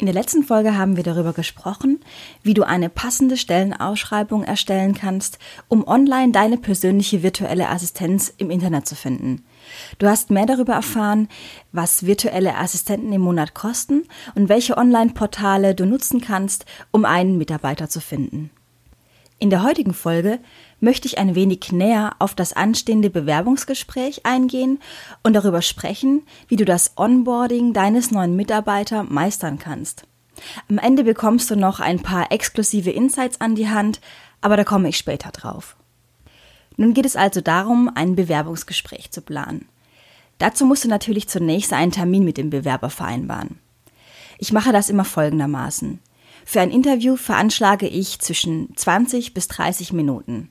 In der letzten Folge haben wir darüber gesprochen, wie du eine passende Stellenausschreibung erstellen kannst, um online deine persönliche virtuelle Assistenz im Internet zu finden. Du hast mehr darüber erfahren, was virtuelle Assistenten im Monat kosten und welche Online-Portale du nutzen kannst, um einen Mitarbeiter zu finden. In der heutigen Folge möchte ich ein wenig näher auf das anstehende Bewerbungsgespräch eingehen und darüber sprechen, wie du das Onboarding deines neuen Mitarbeiter meistern kannst. Am Ende bekommst du noch ein paar exklusive Insights an die Hand, aber da komme ich später drauf. Nun geht es also darum, ein Bewerbungsgespräch zu planen. Dazu musst du natürlich zunächst einen Termin mit dem Bewerber vereinbaren. Ich mache das immer folgendermaßen. Für ein Interview veranschlage ich zwischen 20 bis 30 Minuten.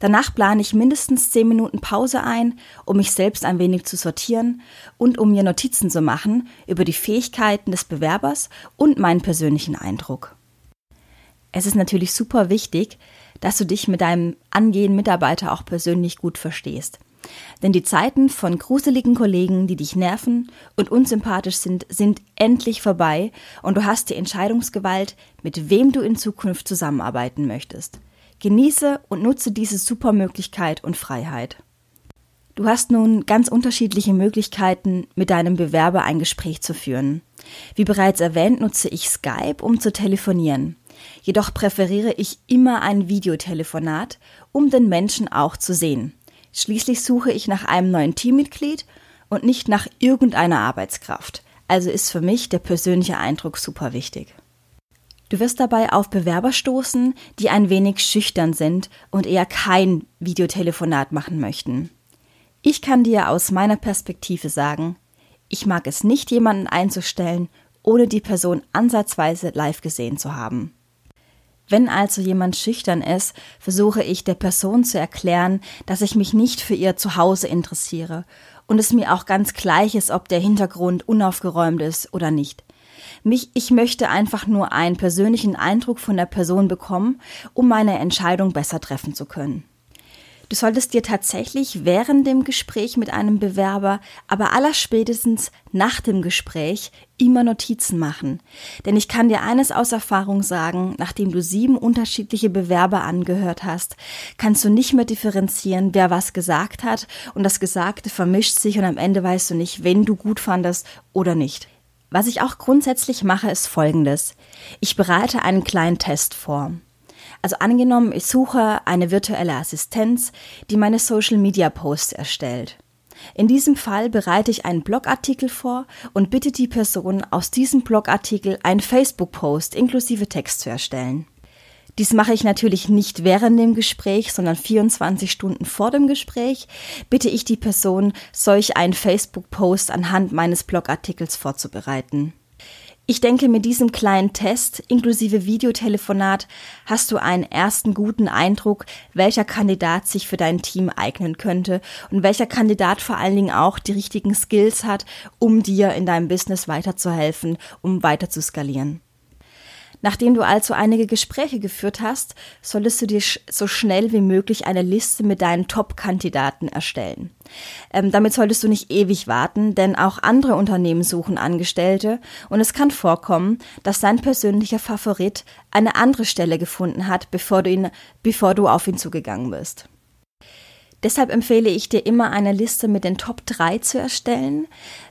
Danach plane ich mindestens zehn Minuten Pause ein, um mich selbst ein wenig zu sortieren und um mir Notizen zu machen über die Fähigkeiten des Bewerbers und meinen persönlichen Eindruck. Es ist natürlich super wichtig, dass du dich mit deinem angehenden Mitarbeiter auch persönlich gut verstehst. Denn die Zeiten von gruseligen Kollegen, die dich nerven und unsympathisch sind, sind endlich vorbei und du hast die Entscheidungsgewalt, mit wem du in Zukunft zusammenarbeiten möchtest. Genieße und nutze diese super Möglichkeit und Freiheit. Du hast nun ganz unterschiedliche Möglichkeiten, mit deinem Bewerber ein Gespräch zu führen. Wie bereits erwähnt, nutze ich Skype, um zu telefonieren. Jedoch präferiere ich immer ein Videotelefonat, um den Menschen auch zu sehen. Schließlich suche ich nach einem neuen Teammitglied und nicht nach irgendeiner Arbeitskraft. Also ist für mich der persönliche Eindruck super wichtig. Du wirst dabei auf Bewerber stoßen, die ein wenig schüchtern sind und eher kein Videotelefonat machen möchten. Ich kann dir aus meiner Perspektive sagen, ich mag es nicht, jemanden einzustellen, ohne die Person ansatzweise live gesehen zu haben. Wenn also jemand schüchtern ist, versuche ich der Person zu erklären, dass ich mich nicht für ihr Zuhause interessiere und es mir auch ganz gleich ist, ob der Hintergrund unaufgeräumt ist oder nicht. Mich, ich möchte einfach nur einen persönlichen Eindruck von der Person bekommen, um meine Entscheidung besser treffen zu können. Du solltest dir tatsächlich während dem Gespräch mit einem Bewerber, aber allerspätestens nach dem Gespräch immer Notizen machen. Denn ich kann dir eines aus Erfahrung sagen, nachdem du sieben unterschiedliche Bewerber angehört hast, kannst du nicht mehr differenzieren, wer was gesagt hat und das Gesagte vermischt sich und am Ende weißt du nicht, wen du gut fandest oder nicht. Was ich auch grundsätzlich mache, ist Folgendes. Ich bereite einen kleinen Test vor. Also angenommen, ich suche eine virtuelle Assistenz, die meine Social-Media-Posts erstellt. In diesem Fall bereite ich einen Blogartikel vor und bitte die Person, aus diesem Blogartikel einen Facebook-Post inklusive Text zu erstellen. Dies mache ich natürlich nicht während dem Gespräch, sondern 24 Stunden vor dem Gespräch bitte ich die Person, solch einen Facebook-Post anhand meines Blogartikels vorzubereiten. Ich denke, mit diesem kleinen Test inklusive Videotelefonat hast du einen ersten guten Eindruck, welcher Kandidat sich für dein Team eignen könnte und welcher Kandidat vor allen Dingen auch die richtigen Skills hat, um dir in deinem Business weiterzuhelfen, um weiter zu skalieren. Nachdem du also einige Gespräche geführt hast, solltest du dir so schnell wie möglich eine Liste mit deinen Top-Kandidaten erstellen. Ähm, damit solltest du nicht ewig warten, denn auch andere Unternehmen suchen Angestellte und es kann vorkommen, dass dein persönlicher Favorit eine andere Stelle gefunden hat, bevor du, ihn, bevor du auf ihn zugegangen bist. Deshalb empfehle ich dir immer eine Liste mit den Top 3 zu erstellen,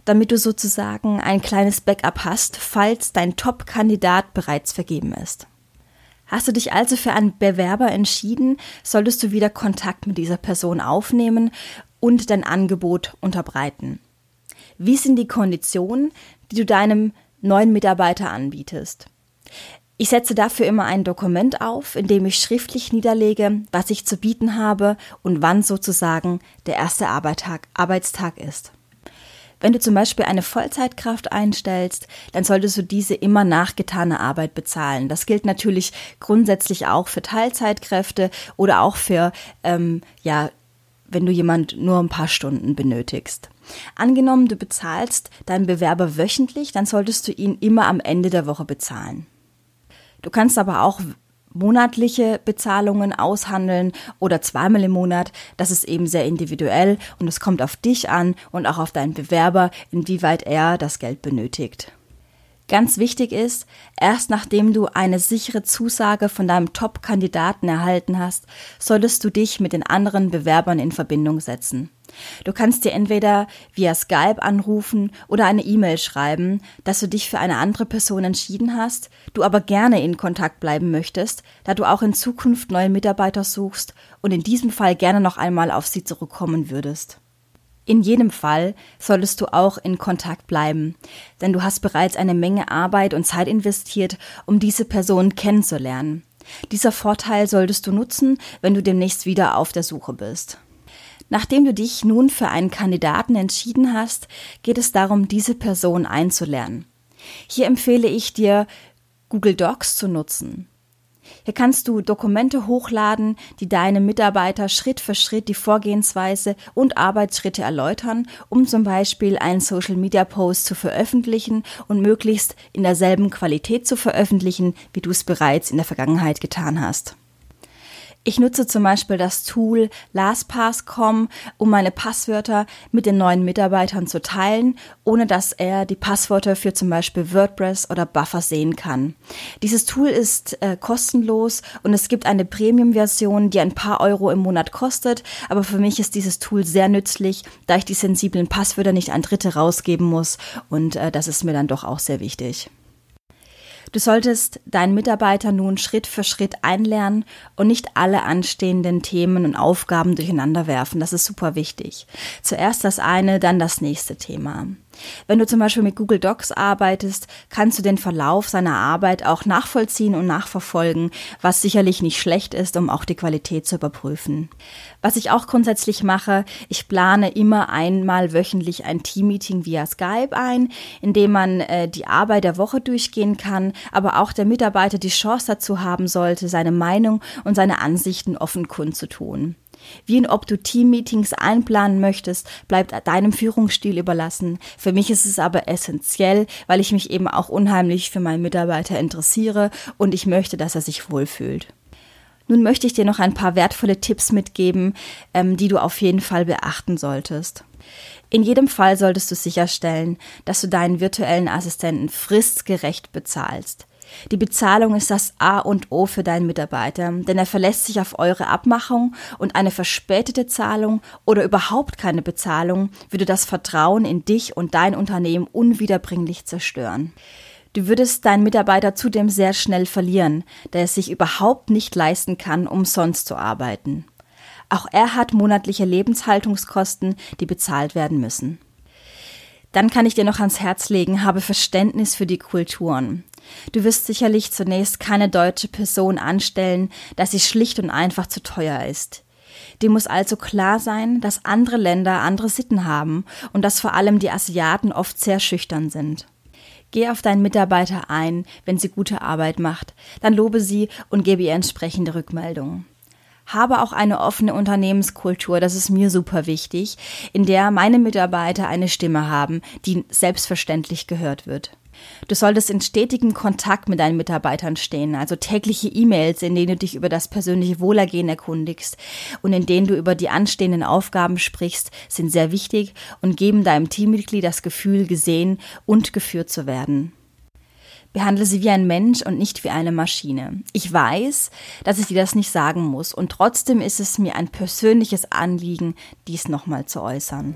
damit du sozusagen ein kleines Backup hast, falls dein Top-Kandidat bereits vergeben ist. Hast du dich also für einen Bewerber entschieden, solltest du wieder Kontakt mit dieser Person aufnehmen und dein Angebot unterbreiten. Wie sind die Konditionen, die du deinem neuen Mitarbeiter anbietest? Ich setze dafür immer ein Dokument auf, in dem ich schriftlich niederlege, was ich zu bieten habe und wann sozusagen der erste Arbeitstag, Arbeitstag ist. Wenn du zum Beispiel eine Vollzeitkraft einstellst, dann solltest du diese immer nach getaner Arbeit bezahlen. Das gilt natürlich grundsätzlich auch für Teilzeitkräfte oder auch für, ähm, ja, wenn du jemand nur ein paar Stunden benötigst. Angenommen, du bezahlst deinen Bewerber wöchentlich, dann solltest du ihn immer am Ende der Woche bezahlen. Du kannst aber auch monatliche Bezahlungen aushandeln oder zweimal im Monat. Das ist eben sehr individuell und es kommt auf dich an und auch auf deinen Bewerber, inwieweit er das Geld benötigt. Ganz wichtig ist, erst nachdem du eine sichere Zusage von deinem Top-Kandidaten erhalten hast, solltest du dich mit den anderen Bewerbern in Verbindung setzen. Du kannst dir entweder via Skype anrufen oder eine E-Mail schreiben, dass du dich für eine andere Person entschieden hast, du aber gerne in Kontakt bleiben möchtest, da du auch in Zukunft neue Mitarbeiter suchst und in diesem Fall gerne noch einmal auf sie zurückkommen würdest. In jedem Fall solltest du auch in Kontakt bleiben, denn du hast bereits eine Menge Arbeit und Zeit investiert, um diese Person kennenzulernen. Dieser Vorteil solltest du nutzen, wenn du demnächst wieder auf der Suche bist. Nachdem du dich nun für einen Kandidaten entschieden hast, geht es darum, diese Person einzulernen. Hier empfehle ich dir, Google Docs zu nutzen. Hier kannst du Dokumente hochladen, die deine Mitarbeiter Schritt für Schritt die Vorgehensweise und Arbeitsschritte erläutern, um zum Beispiel einen Social Media Post zu veröffentlichen und möglichst in derselben Qualität zu veröffentlichen, wie du es bereits in der Vergangenheit getan hast. Ich nutze zum Beispiel das Tool LastPass.com, um meine Passwörter mit den neuen Mitarbeitern zu teilen, ohne dass er die Passwörter für zum Beispiel WordPress oder Buffer sehen kann. Dieses Tool ist äh, kostenlos und es gibt eine Premium-Version, die ein paar Euro im Monat kostet, aber für mich ist dieses Tool sehr nützlich, da ich die sensiblen Passwörter nicht an Dritte rausgeben muss und äh, das ist mir dann doch auch sehr wichtig. Du solltest deinen Mitarbeiter nun Schritt für Schritt einlernen und nicht alle anstehenden Themen und Aufgaben durcheinander werfen. Das ist super wichtig. Zuerst das eine, dann das nächste Thema. Wenn du zum Beispiel mit Google Docs arbeitest, kannst du den Verlauf seiner Arbeit auch nachvollziehen und nachverfolgen, was sicherlich nicht schlecht ist, um auch die Qualität zu überprüfen. Was ich auch grundsätzlich mache, ich plane immer einmal wöchentlich ein Teammeeting via Skype ein, in dem man äh, die Arbeit der Woche durchgehen kann, aber auch der Mitarbeiter die Chance dazu haben sollte, seine Meinung und seine Ansichten offen kundzutun. Wie und ob du Teammeetings einplanen möchtest, bleibt deinem Führungsstil überlassen. Für mich ist es aber essentiell, weil ich mich eben auch unheimlich für meinen Mitarbeiter interessiere und ich möchte, dass er sich wohlfühlt. Nun möchte ich dir noch ein paar wertvolle Tipps mitgeben, ähm, die du auf jeden Fall beachten solltest. In jedem Fall solltest du sicherstellen, dass du deinen virtuellen Assistenten fristgerecht bezahlst. Die Bezahlung ist das A und O für deinen Mitarbeiter, denn er verlässt sich auf eure Abmachung und eine verspätete Zahlung oder überhaupt keine Bezahlung würde das Vertrauen in dich und dein Unternehmen unwiederbringlich zerstören. Du würdest deinen Mitarbeiter zudem sehr schnell verlieren, da er sich überhaupt nicht leisten kann, umsonst zu arbeiten. Auch er hat monatliche Lebenshaltungskosten, die bezahlt werden müssen. Dann kann ich dir noch ans Herz legen, habe Verständnis für die Kulturen. Du wirst sicherlich zunächst keine deutsche Person anstellen, da sie schlicht und einfach zu teuer ist. Dir muss also klar sein, dass andere Länder andere Sitten haben und dass vor allem die Asiaten oft sehr schüchtern sind. Geh auf deinen Mitarbeiter ein, wenn sie gute Arbeit macht, dann lobe sie und gebe ihr entsprechende Rückmeldungen. Habe auch eine offene Unternehmenskultur, das ist mir super wichtig, in der meine Mitarbeiter eine Stimme haben, die selbstverständlich gehört wird. Du solltest in stetigem Kontakt mit deinen Mitarbeitern stehen, also tägliche E-Mails, in denen du dich über das persönliche Wohlergehen erkundigst und in denen du über die anstehenden Aufgaben sprichst, sind sehr wichtig und geben deinem Teammitglied das Gefühl, gesehen und geführt zu werden. Behandle sie wie ein Mensch und nicht wie eine Maschine. Ich weiß, dass ich dir das nicht sagen muss und trotzdem ist es mir ein persönliches Anliegen, dies nochmal zu äußern.